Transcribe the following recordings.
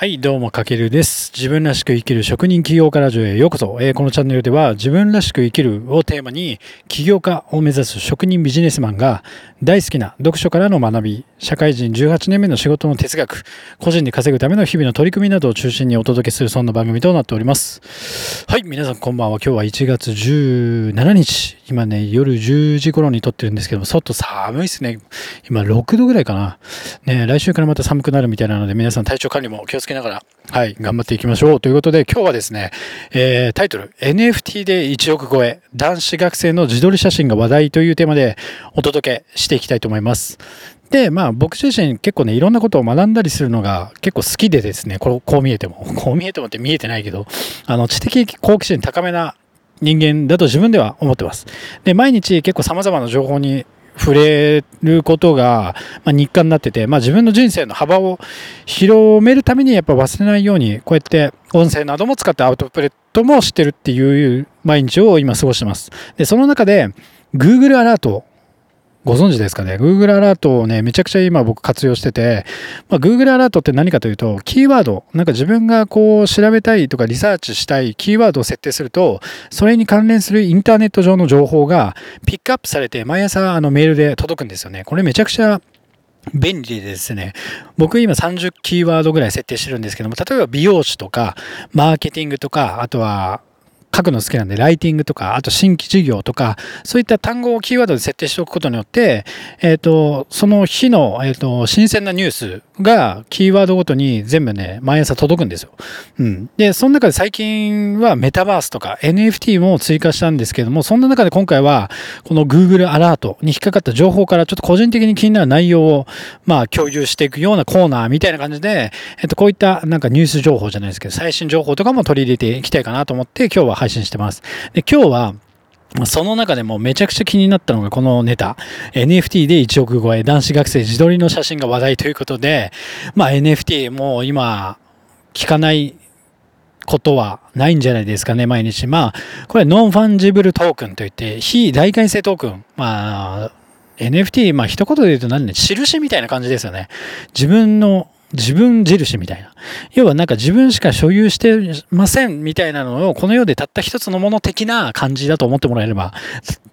はい、どうも、かけるです。自分らしく生きる職人起業家ラジオへようこそ。えー、このチャンネルでは、自分らしく生きるをテーマに、起業家を目指す職人ビジネスマンが、大好きな読書からの学び、社会人18年目の仕事の哲学、個人で稼ぐための日々の取り組みなどを中心にお届けする、そんな番組となっております。はい、皆さんこんばんは。今日は1月17日。今ね、夜10時頃に撮ってるんですけども、外寒いですね。今6度ぐらいかな。ね、来週からまた寒くなるみたいなので、皆さん体調管理も気をつけながら、はい、頑張っていきましょう。ということで、今日はですね、えー、タイトル、NFT で1億超え、男子学生の自撮り写真が話題というテーマでお届けしていきたいと思います。で、まあ僕自身結構ね、いろんなことを学んだりするのが結構好きでですね、こうこう見えても、こう見えてもって見えてないけど、あの、知的好奇心高めな人間だと自分では思ってます。で、毎日結構様々な情報に触れることが、ま、日課になってて、まあ、自分の人生の幅を広めるためにやっぱ忘れないように、こうやって音声なども使ってアウトプレットもしてるっていう毎日を今過ごしてます。で、その中で Google アラートご存知ですかね ?Google アラートをね、めちゃくちゃ今僕活用してて、まあ、Google アラートって何かというと、キーワード、なんか自分がこう調べたいとかリサーチしたいキーワードを設定すると、それに関連するインターネット上の情報がピックアップされて、毎朝あのメールで届くんですよね。これめちゃくちゃ便利でですね、僕今30キーワードぐらい設定してるんですけども、例えば美容師とか、マーケティングとか、あとは書くの好きなんで、ライティングとか、あと新規事業とか、そういった単語をキーワードで設定しておくことによって、えっ、ー、と、その日の、えっ、ー、と、新鮮なニュースがキーワードごとに全部ね、毎朝届くんですよ。うん。で、その中で最近はメタバースとか NFT も追加したんですけども、そんな中で今回は、この Google アラートに引っかかった情報からちょっと個人的に気になる内容を、まあ、共有していくようなコーナーみたいな感じで、えっと、こういったなんかニュース情報じゃないですけど、最新情報とかも取り入れていきたいかなと思って、今日は配信してます。で、今日は、その中でもめちゃくちゃ気になったのがこのネタ。NFT で1億超え、男子学生自撮りの写真が話題ということで、まあ NFT もう今、聞かないことはないんじゃないですかね、毎日。まあ、これ non-fungible token といって、非代替性トークン。まあ、NFT、まあ一言で言うと何ね、印みたいな感じですよね。自分の自分印みたいな。要はなんか自分しか所有してませんみたいなのをこの世でたった一つのもの的な感じだと思ってもらえれば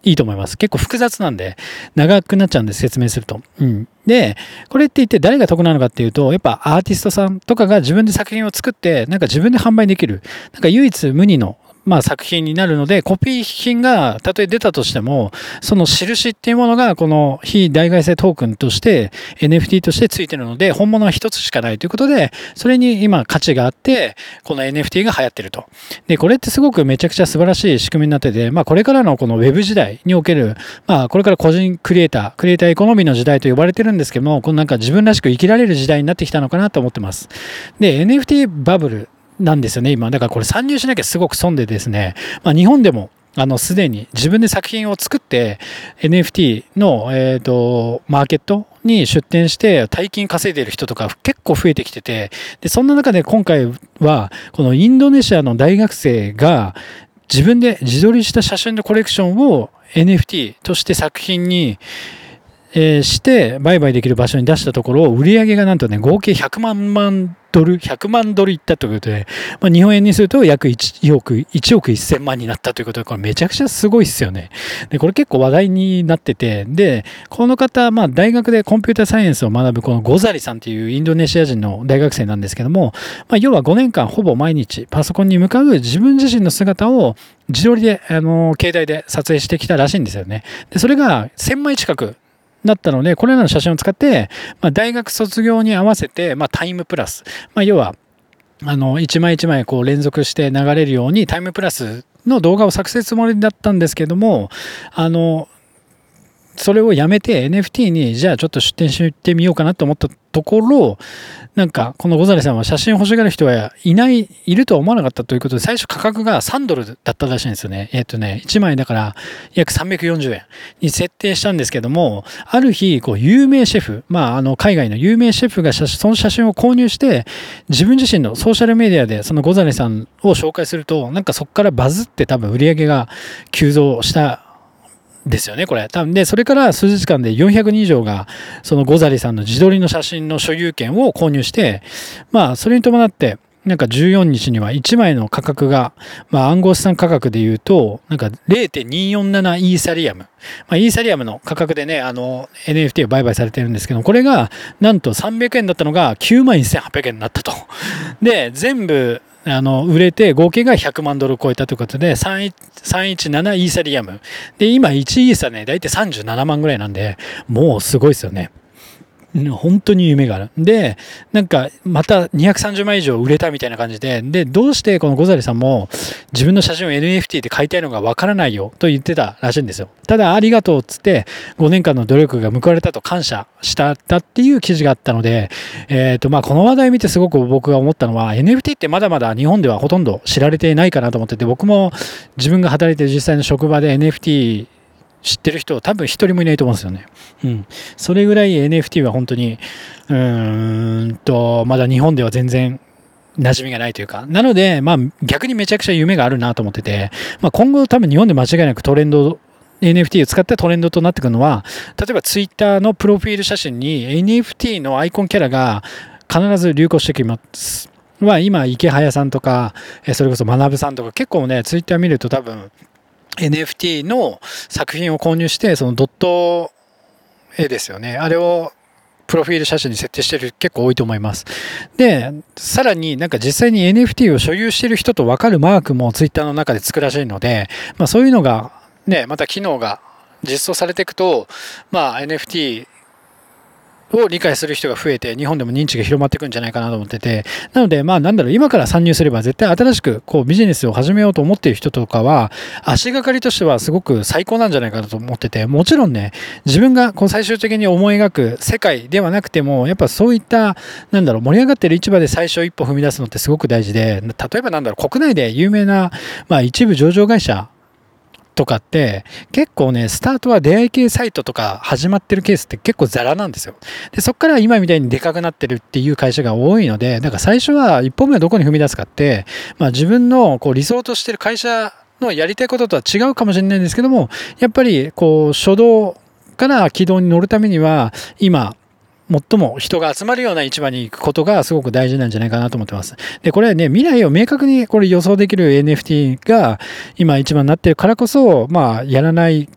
いいと思います。結構複雑なんで長くなっちゃうんで説明すると。うん。で、これって言って誰が得なのかっていうと、やっぱアーティストさんとかが自分で作品を作ってなんか自分で販売できる。なんか唯一無二のまあ、作品になるので、コピー品がたとえ出たとしても、その印っていうものがこの非代替性トークンとして NFT としてついてるので、本物は一つしかないということで、それに今価値があって、この NFT が流行ってると。で、これってすごくめちゃくちゃ素晴らしい仕組みになってて、まあ、これからのこの Web 時代における、まあ、これから個人クリエイター、クリエイターエコノミーの時代と呼ばれてるんですけども、このなんか自分らしく生きられる時代になってきたのかなと思ってます。で、NFT バブルなんですよね、今。だからこれ参入しなきゃすごく損でですね、まあ、日本でもあの、すでに自分で作品を作って、NFT の、えっ、と、マーケットに出店して大金稼いでる人とか結構増えてきてて、で、そんな中で今回は、このインドネシアの大学生が自分で自撮りした写真のコレクションを NFT として作品に、え、して売買できる場所に出したところ、売り上げがなんとね、合計100万万ドル、100万ドルいったということで、まあ、日本円にすると約 1, 億、1億1000万になったということで、これめちゃくちゃすごいっすよね。で、これ結構話題になってて、で、この方、まあ、大学でコンピューターサイエンスを学ぶこのゴザリさんっていうインドネシア人の大学生なんですけども、まあ、要は5年間ほぼ毎日パソコンに向かう自分自身の姿を自撮りで、あの、携帯で撮影してきたらしいんですよね。で、それが1000枚近くだったので、これらの写真を使って、まあ、大学卒業に合わせて、まあ、タイムプラス、まあ、要は、あの、一枚一枚こう連続して流れるようにタイムプラスの動画を作成つもりだったんですけども、あの、それをやめて NFT にじゃあちょっと出展してみようかなと思ったところ、なんか、このゴザレさんは写真欲しがる人はいない、いるとは思わなかったということで、最初価格が3ドルだったらしいんですよね。えっ、ー、とね、1枚だから約340円に設定したんですけども、ある日、こう、有名シェフ、まあ、あの、海外の有名シェフがその写真を購入して、自分自身のソーシャルメディアでそのゴザレさんを紹介すると、なんかそこからバズって多分売り上げが急増したですよね、これ。多分で、それから数日間で400人以上が、そのゴザリさんの自撮りの写真の所有権を購入して、まあ、それに伴って、なんか14日には1枚の価格が、まあ暗号資産価格で言うと、なんか0.247イーサリアム。まあイーサリアムの価格でね、あの NFT を売買されてるんですけど、これがなんと300円だったのが9万1800円になったと。で、全部、あの、売れて合計が100万ドルを超えたということで、317イーサリアム。で、今1イーサね、だいたい37万ぐらいなんで、もうすごいですよね。本当に夢がある。で、なんか、また230万以上売れたみたいな感じで、で、どうしてこのゴザリさんも自分の写真を NFT で買いたいのがわからないよと言ってたらしいんですよ。ただ、ありがとうっつって5年間の努力が報われたと感謝したっていう記事があったので、えっ、ー、と、まあ、この話題見てすごく僕が思ったのは、NFT ってまだまだ日本ではほとんど知られていないかなと思ってて、僕も自分が働いてる実際の職場で NFT 知ってる人多分一人もいないと思うんですよね。うん。それぐらい NFT は本当に、うーんと、まだ日本では全然馴染みがないというか。なので、まあ逆にめちゃくちゃ夢があるなと思ってて、まあ今後多分日本で間違いなくトレンド NFT を使ったトレンドとなってくるのは、例えば Twitter のプロフィール写真に NFT のアイコンキャラが必ず流行してきます。は今、池早さんとか、それこそ学さんとか結構ね、ツイッター見ると多分 NFT の作品を購入して、そのドット絵ですよね。あれをプロフィール写真に設定してる結構多いと思います。で、さらになんか実際に NFT を所有してる人とわかるマークも Twitter の中で作らしいので、まあそういうのがね、また機能が実装されていくと、まあ NFT を理解する人が増えて、日本でも認知が広まっていくんじゃないかなと思ってて、なので、まあなんだろう、今から参入すれば絶対新しくこうビジネスを始めようと思っている人とかは、足がかりとしてはすごく最高なんじゃないかなと思ってて、もちろんね、自分がこう最終的に思い描く世界ではなくても、やっぱそういった、なんだろう、盛り上がってる市場で最初一歩踏み出すのってすごく大事で、例えばなんだろう、国内で有名な、まあ一部上場会社とかって結構ね、スタートは出会い系サイトとか始まってるケースって結構ザラなんですよ。で、そっから今みたいにでかくなってるっていう会社が多いので、なんか最初は一歩目はどこに踏み出すかって、まあ自分のこう理想としてる会社のやりたいこととは違うかもしれないんですけども、やっぱりこう初動から軌道に乗るためには、今、最も人が集まるような市場に行くことがすごく大事なんじゃないかなと思ってます。で、これはね、未来を明確にこれ予想できる NFT が今一番になってるからこそ、まあ、やらない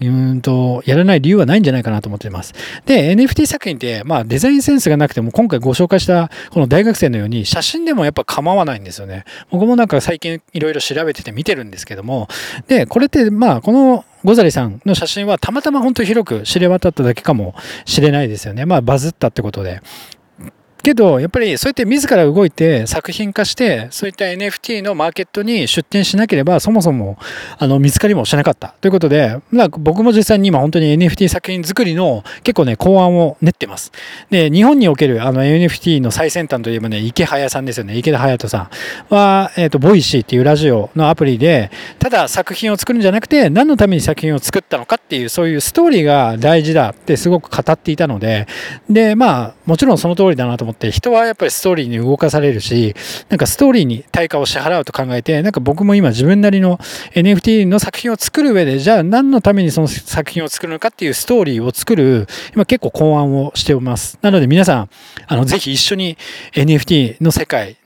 うんと、やらない理由はないんじゃないかなと思っています。で、NFT 作品って、まあデザインセンスがなくても、今回ご紹介したこの大学生のように、写真でもやっぱ構わないんですよね。僕もなんか最近いろいろ調べてて見てるんですけども、で、これってまあこのゴザリさんの写真はたまたま本当に広く知れ渡っただけかもしれないですよね。まあバズったってことで。けど、やっぱりそうやって自ら動いて作品化して、そういった NFT のマーケットに出展しなければ、そもそもあの見つかりもしなかった。ということで、まあ、僕も実際に今本当に NFT 作品作りの結構ね、考案を練ってます。で、日本におけるあの NFT の最先端といえばね、イケハヤさんですよね。イケダハヤトさんは、えっ、と、 Voicy っていうラジオのアプリで、ただ作品を作るんじゃなくて、何のために作品を作ったのかっていう、そういうストーリーが大事だってすごく語っていたので、で、まあ、もちろんその通りだなと思ってって人はやっぱりストーリーに動かされるし、なんかストーリーに対価を支払うと考えて、なんか僕も今自分なりの NFT の作品を作る上で、じゃあ何のためにその作品を作るのかっていうストーリーを作る、今結構考案をしております。なので皆さん、あの、ぜひ一緒に NFT の世界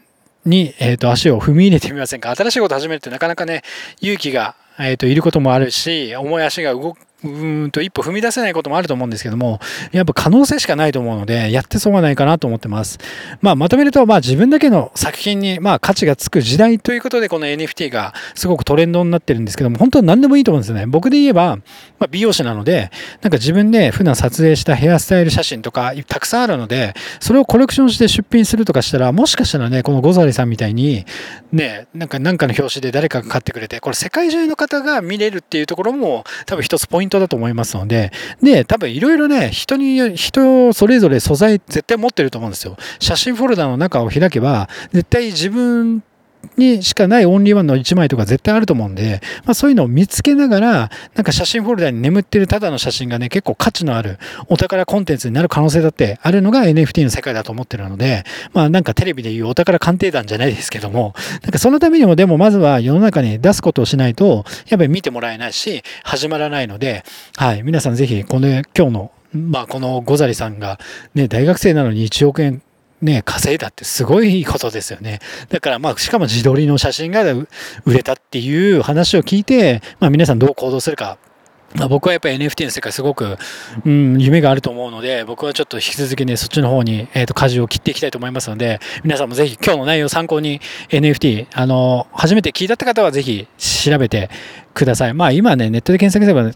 に、えっ、と、足を踏み入れてみませんか新しいこと始めるってなかなかね、勇気が、えっ、ー、と、いることもあるし、重い足が動うんと一歩踏み出せないこともあると思うんですけども、やっぱ可能性しかないと思うので、やってそうがないかなと思ってます。まあ、まとめると、まあ自分だけの作品に、まあ価値がつく時代ということで、この NFT がすごくトレンドになってるんですけども、本当に何でもいいと思うんですよね。僕で言えば、まあ、美容師なので、なんか自分で普段撮影したヘアスタイル写真とかたくさんあるので、それをコレクションして出品するとかしたら、もしかしたらね、このゴザリさんみたいに、ね、なんかなんかの表紙で誰かが買ってくれて、これ世界中の方が見れるっていうところも多分一つポイントだと思いますので、で、多分いろいろね、人に、人それぞれ素材絶対持ってると思うんですよ。写真フォルダの中を開けば、絶対自分にしかないオンリーワンの1枚とか絶対あると思うんで、まあ、そういうのを見つけながら、なんか写真フォルダに眠ってるただの写真がね、結構価値のあるお宝コンテンツになる可能性だってあるのが NFT の世界だと思ってるので、まあなんかテレビでいうお宝鑑定団じゃないですけども、なんかそのためにもでもまずは世の中に出すことをしないと、やっぱり見てもらえないし、始まらないので、はい、皆さんぜひこの今日のまあ、このゴザリさんが、ね、大学生なのに1億円ね、稼いだってすごいことですよね。だからまあ、しかも自撮りの写真が売れたっていう話を聞いて、まあ皆さんどう行動するかまあ、僕はやっぱり NFT の世界すごく、うん、夢があると思うので、僕はちょっと引き続きね、そっちの方に、えっ、ー、と、舵を切っていきたいと思いますので、皆さんもぜひ今日の内容を参考に NFT、あの、初めて聞いたって方はぜひ調べてください。まあ今ね、ネットで検索すれば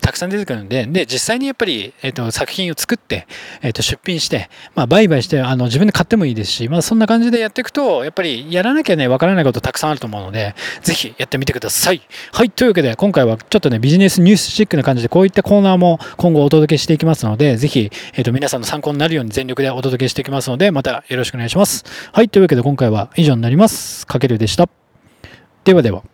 たくさん出てくるんで、で、実際にやっぱり、えっ、ー、と、作品を作って、えっ、ー、と、出品して、まあ、売買して、あの、自分で買ってもいいですし、まあ、そんな感じでやっていくと、やっぱりやらなきゃね、わからないことたくさんあると思うので、ぜひやってみてください。はい、というわけで、今回はちょっとね、ビジネスニュースチックな感じで、こういったコーナーも今後お届けしていきますので、ぜひ、えっ、ー、と、皆さんの参考になるように全力でお届けしていきますので、またよろしくお願いします。はい、というわけで今回は以上になります。かけるでした。ではでは。